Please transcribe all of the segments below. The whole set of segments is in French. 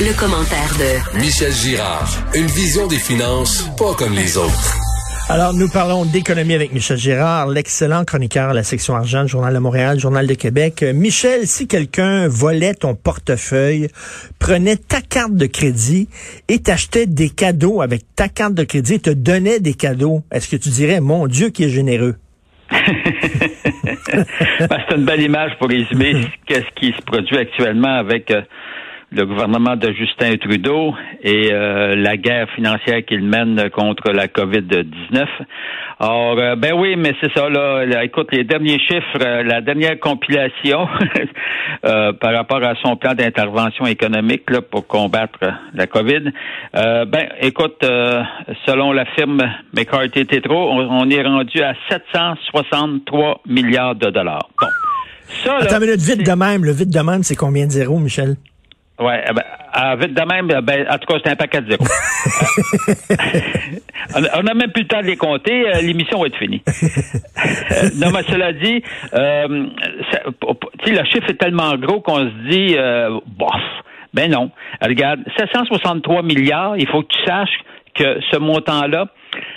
Le, commentaire de Michel Girard. Une vision des finances pas comme les autres. Alors, nous parlons d'économie avec Michel Girard, l'excellent chroniqueur à la section argent, Journal de Montréal, Journal de Québec. Euh, Michel, si quelqu'un volait ton portefeuille, prenait ta carte de crédit et t'achetait des cadeaux avec ta carte de crédit et te donnait des cadeaux, est-ce que tu dirais, mon Dieu, qui est généreux? Ben, c'est une belle image pour résumer ce qui se produit actuellement avec euh, le gouvernement de Justin Trudeau et euh, la guerre financière qu'il mène contre la COVID-19. Alors, euh, ben oui, mais c'est ça, là, Écoute, les derniers chiffres, euh, la dernière compilation par rapport à son plan d'intervention économique là, pour combattre la COVID, ben écoute, selon la firme McCarthy Tetro, on, on, est rendu à 763 milliards de dollars. Bon. Ça, Attends une minute, vite de même. Le vite de même, c'est combien de zéros, Michel? Oui, eh ben, ah, vite de même, ben, en tout cas, c'est un paquet de zéro. on n'a même plus le temps de les compter. Euh, l'émission va être finie. Euh, non, mais cela dit, euh, le chiffre est tellement gros qu'on se dit, euh, bof. Ben non. Regarde, 763 milliards, il faut que tu saches que ce montant-là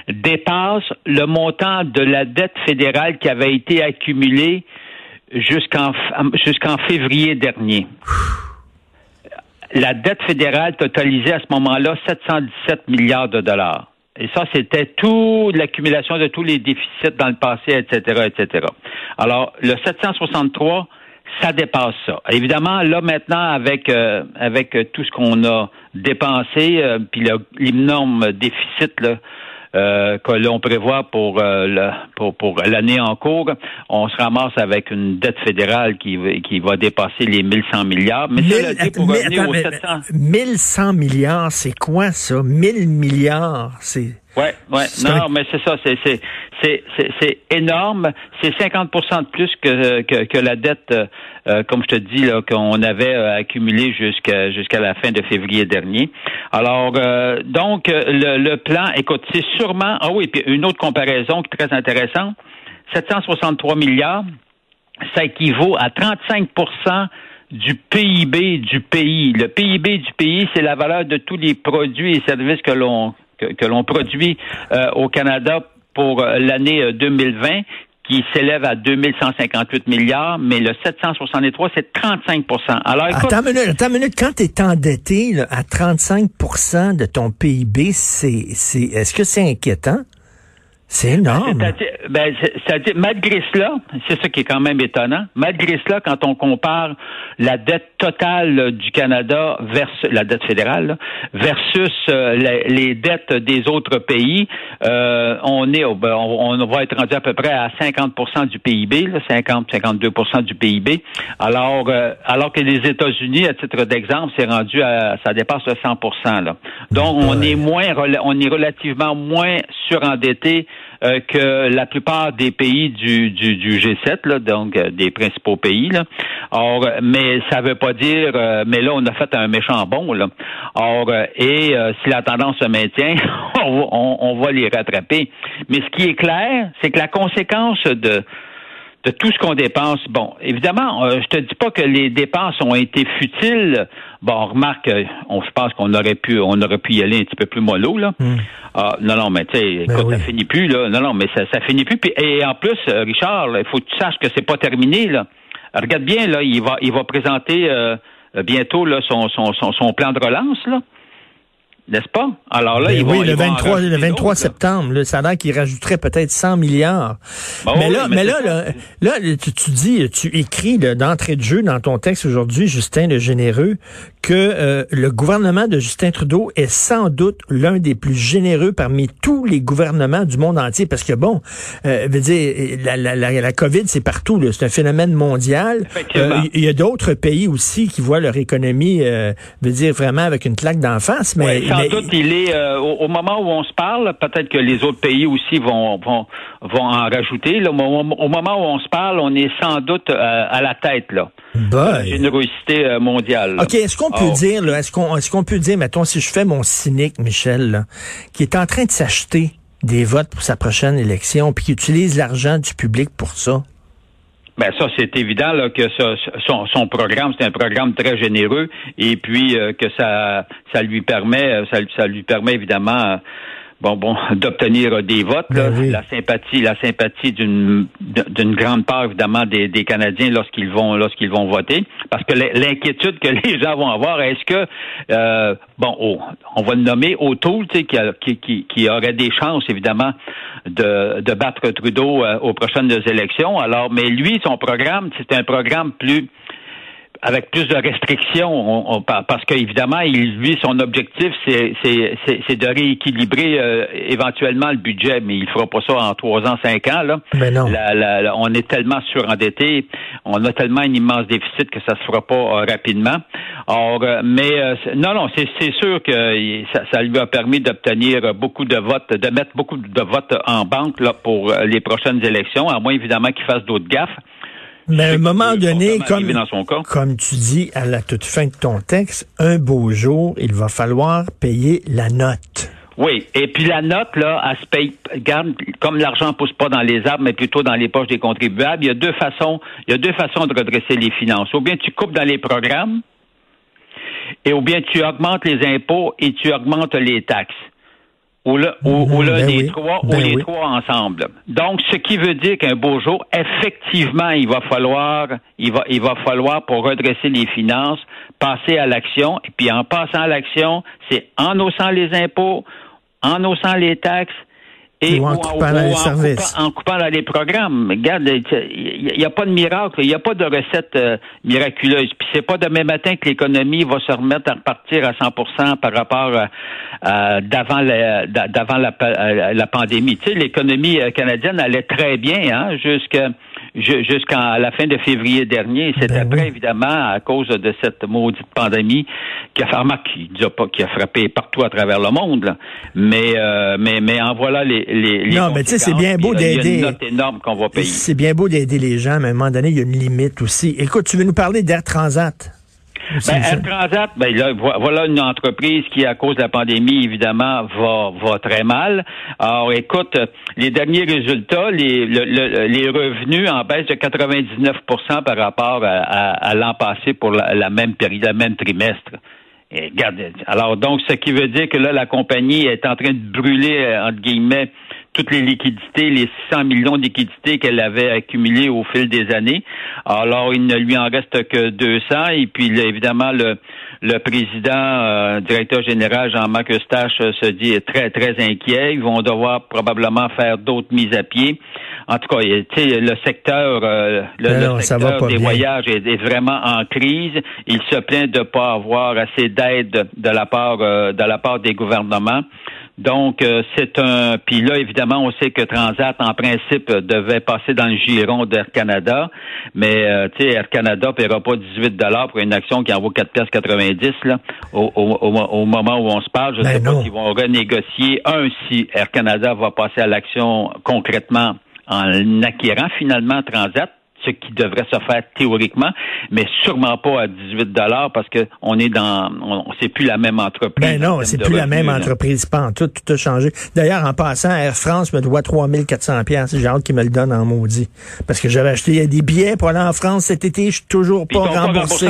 dépasse le montant de la dette fédérale qui avait été accumulée jusqu'en jusqu'en février dernier la dette fédérale totalisait à ce moment-là 717 milliards de dollars. Et ça, c'était toute l'accumulation de tous les déficits dans le passé, etc., etc. Alors, le 763, ça dépasse ça. Évidemment, là maintenant, avec euh, avec tout ce qu'on a dépensé, euh, puis l'énorme déficit là, euh, que l'on prévoit pour, euh, pour, pour l'année en cours, on se ramasse avec une dette fédérale qui, qui va dépasser les 1100 milliards. Mais cela dit, pour revenir aux 700... 1100 milliards, c'est quoi ça? 1000 milliards, c'est... Ouais, ouais. Non, mais c'est ça, c'est c'est c'est énorme. C'est 50% de plus que, que, que la dette, euh, comme je te dis qu'on avait euh, accumulée jusqu'à la fin de février dernier. Alors euh, donc le, le plan, écoute, c'est sûrement. Ah oui, puis une autre comparaison qui est très intéressante. 763 milliards, ça équivaut à 35% du PIB du pays. Le PIB du pays, c'est la valeur de tous les produits et services que l'on que, l'on produit euh, au Canada pour euh, l'année 2020 euh, qui s'élève à 2158 milliards, mais le 763, c'est 35 Alors, attends une minute, attends une minute. Quand tu es endetté à 35% de ton PIB, c'est, c'est, est-ce que c'est inquiétant? C'est énorme. Ben, malgré cela, c'est ça qui est quand même étonnant. Malgré cela, quand on compare la dette totale du Canada versus la dette fédérale versus euh, les, dettes des autres pays, euh, on est, ben, on, va être rendu à peu près à 50% du PIB, 50-52% du PIB. Alors, euh, alors que les États-Unis, à titre d'exemple, c'est rendu à, ça dépasse le 100%. Là. Donc, on est moins, on est relativement moins surendetté euh, que la plupart des pays du, du, du G7, là, donc euh, des principaux pays. Là. Or, mais ça veut pas dire, euh, mais là, on a fait un méchant bon. Là. Or, et si la tendance se maintient, on, on va les rattraper. Mais ce qui est clair, c'est que la conséquence de de tout ce qu'on dépense. Bon, évidemment, euh, je te dis pas que les dépenses ont été futiles. Bon, on remarque, euh, on je pense qu'on aurait pu, on aurait pu y aller un petit peu plus mollo là. Hmm. Ah, non, non, mais tu sais, ben ça finit plus là. Non, non, mais ça, ça finit plus. et en plus, euh, Richard, il faut que tu saches que c'est pas terminé là. Regarde bien là, il va, il va présenter bientôt là son, son, son, son plan de relance là n'est-ce pas? Alors là, ben il oui, le 23, le 23 septembre, là, ça a l'air qu'il rajouterait peut-être 100 milliards. Ben mais, là, mais, là, là, tu, dis, tu écris d'entrée de jeu dans ton texte aujourd'hui, Justin le Généreux, que euh, le gouvernement de Justin Trudeau est sans doute l'un des plus généreux parmi tous les gouvernements du monde entier, parce que bon, euh, veut dire, la, la, la, la COVID, c'est partout, c'est un phénomène mondial. Euh, il y a d'autres pays aussi qui voient leur économie, euh, veut dire, vraiment avec une claque d'en face. Mais, sans doute, il est, euh, au, moment où on se parle, peut-être que les autres pays aussi vont, vont, vont en rajouter. Là, au, au, moment où on se parle, on est sans doute à la tête, là. Boy. générosité mondiale. OK, est-ce qu'on peut oh. dire, est-ce qu'on est-ce qu'on peut dire, mettons, si je fais mon cynique, Michel, là, qui est en train de s'acheter des votes pour sa prochaine élection, puis qui utilise l'argent du public pour ça? Ben ça, c'est évident là, que ça, son, son, programme, c'est un programme très généreux, et puis euh, que ça, ça lui permet, ça, ça lui permet évidemment bon, bon, d'obtenir des votes. Ben la sympathie, la sympathie d'une d'une grande part évidemment des, des Canadiens lorsqu'ils vont lorsqu'ils vont voter, parce que l'inquiétude que les gens vont avoir, est-ce que euh, bon, oh, on va le nommer O'Toole, tu sais, qui, qui, qui, aurait des chances évidemment de, de battre Trudeau euh, aux prochaines élections. Alors, mais lui, son programme, c'est un programme plus avec plus de restrictions, on, parce qu'évidemment, il, lui, son objectif, c'est de rééquilibrer euh, éventuellement le budget, mais il fera pas ça en trois ans, cinq ans. Là. Mais non. on est tellement surendetté, on a tellement un immense déficit que ça se fera pas euh, rapidement. Or, euh, mais non, non, c'est sûr que ça, ça, lui a permis d'obtenir beaucoup de votes, de mettre beaucoup de votes en banque là, pour les prochaines élections, à moins évidemment qu'il fasse d'autres gaffes. Mais à un moment donné, comme, comme tu dis à la toute fin de ton texte, un beau jour, il va falloir payer la note. Oui, et puis la note, là, elle se paye, regarde, comme l'argent pousse pas dans les arbres, mais plutôt dans les poches des contribuables, il y a deux façons, il y a deux façons de redresser les finances. Ou bien tu coupes dans les programmes, et ou bien tu augmentes les impôts et tu augmentes les taxes ou ou, ben des trois ou ben les trois ensemble. Donc, ce qui veut dire qu'un beau jour, effectivement, il va falloir, il va, il va falloir pour redresser les finances, passer à l'action. Et puis, en passant à l'action, c'est en haussant les impôts, en haussant les taxes et ou en, coupant les services. En coupant, dans les programmes. Regarde, il n'y a, pas de miracle, il n'y a pas de recette euh, miraculeuse. Puis c'est pas demain matin que l'économie va se remettre à repartir à 100 par rapport à, d'avant la, d'avant la, la, pandémie. Tu sais, l'économie euh, canadienne allait très bien, hein, jusqu'à jusqu'à la fin de février dernier. C'est ben après, évidemment, à cause de cette maudite pandémie qui a, qui, qui a frappé partout à travers le monde. Mais, euh, mais, mais en voilà les, les, Non, mais tu sais, c'est bien beau d'aider. énorme qu'on va payer. C'est bien beau d'aider les gens, mais à un moment donné, il y a une limite aussi. Écoute, tu veux nous parler d'Air Transat? Ben, Air Transat, ben, là, voilà une entreprise qui, à cause de la pandémie, évidemment, va, va très mal. Alors, écoute, les derniers résultats, les, les revenus en baisse de 99% par rapport à, l'an passé pour la, même période, le même trimestre. Et regarde, alors donc, ce qui veut dire que là, la compagnie est en train de brûler, euh, entre guillemets, toutes les liquidités, les 600 millions de liquidités qu'elle avait accumulées au fil des années. Alors, il ne lui en reste que 200. Et puis, évidemment, le, le président, euh, directeur général Jean-Marc Eustache euh, se dit très, très inquiet. Ils vont devoir probablement faire d'autres mises à pied. En tout cas, le secteur, euh, le, ben secteur des voyages est, vraiment en crise. Il se plaint de ne pas avoir assez d'aide de la part de la part des gouvernements. Donc, euh, c'est un... Puis là, évidemment, on sait que Transat, en principe, devait passer dans le giron d'Air Canada, mais, euh, tu sais, Air Canada ne paiera pas 18 pour une action qui en vaut 4,90 là, au, au, moment où on se parle. Je ne ben sais pas s'ils vont renégocier. Un, si Air Canada va passer à l'action concrètement en acquérant finalement Transat, ce qui devrait se faire théoriquement, mais sûrement pas à 18 dollars parce que on est dans, on, c'est plus la même entreprise. Ben non, c'est plus la même entreprise. Pas en tout, tout a changé. D'ailleurs, en passant, Air France me doit 3400 pièces. J'ai hâte qu'ils me le donnent en maudit. Parce que j'avais acheté des billets pour aller en France cet été, je suis toujours pas remboursé.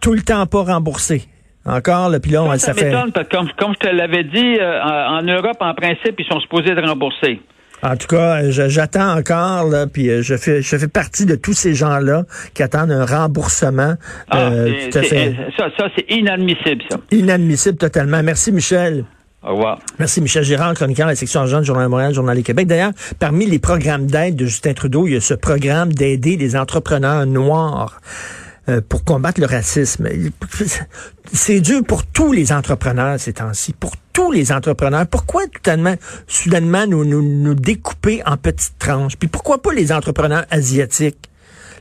tout le temps pas remboursé. Encore, le pilon, ça, ça, ça fait... Parce que comme, comme, je te l'avais dit, euh, en Europe, en principe, ils sont supposés de rembourser. En tout cas, j'attends encore, là, puis euh, je fais, je fais partie de tous ces gens-là qui attendent un remboursement. Ah, euh, Ça, ça c'est inadmissible, ça. Inadmissible totalement. Merci, Michel. Au revoir. Merci, Michel Girard, chroniqueur de la section argent du Journal de Montréal, Journal du Québec. D'ailleurs, parmi les programmes d'aide de Justin Trudeau, il y a ce programme d'aider les entrepreneurs noirs. Euh, pour combattre le racisme. C'est dur pour tous les entrepreneurs ces temps-ci, pour tous les entrepreneurs. Pourquoi totalement, soudainement nous, nous, découper en petites tranches? Puis pourquoi pas les entrepreneurs asiatiques?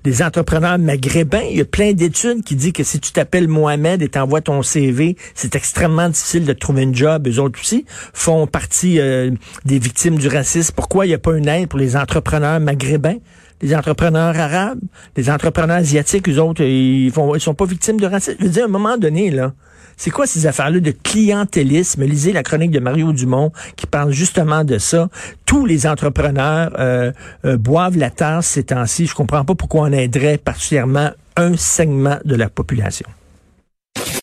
les entrepreneurs maghrébins. Il y a plein d'études qui disent que si tu t'appelles Mohamed et t'envoies ton CV, c'est extrêmement difficile de trouver un job. Eux autres aussi font partie euh, des victimes du racisme. Pourquoi il n'y a pas une aide pour les entrepreneurs maghrébins? Les entrepreneurs arabes, les entrepreneurs asiatiques, eux autres, ils font, sont pas victimes de racisme. Je veux dire, à un moment donné, là, c'est quoi ces affaires-là de clientélisme? Lisez la chronique de Mario Dumont qui parle justement de ça. Tous les entrepreneurs euh, euh, boivent la tasse ces temps-ci. Je comprends pas pourquoi on aiderait particulièrement un segment de la population.